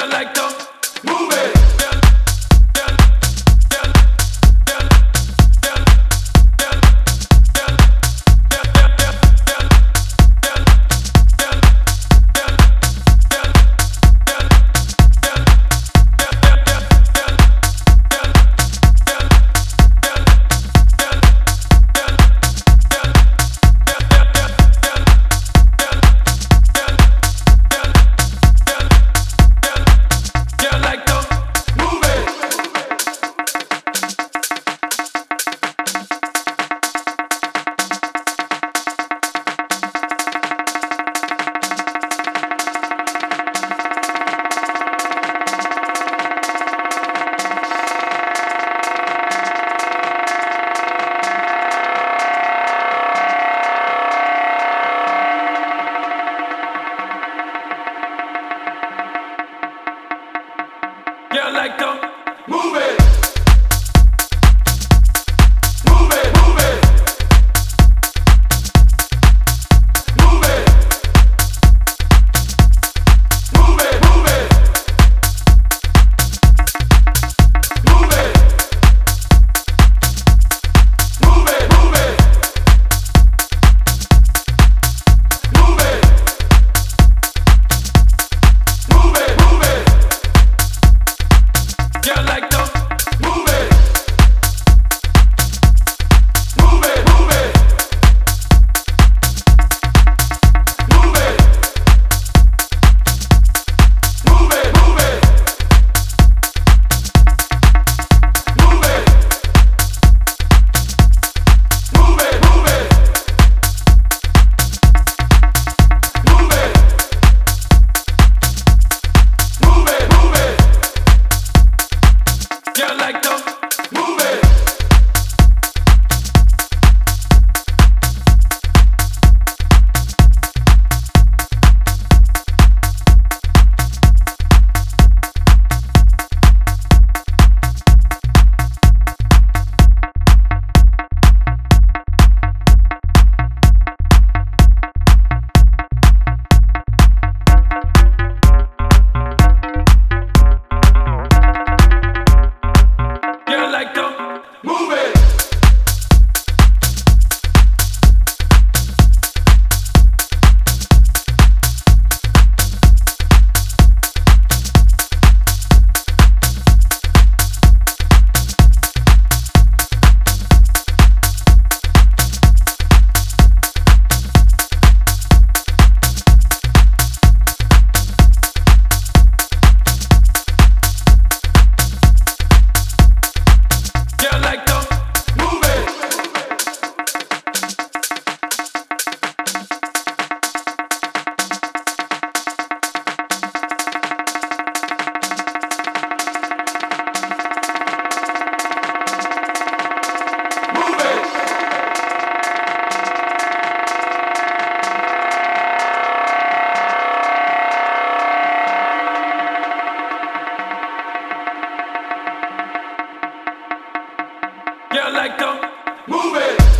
girl like that. Move it. Yeah, like them, move it. like the Yeah, like them. Move it.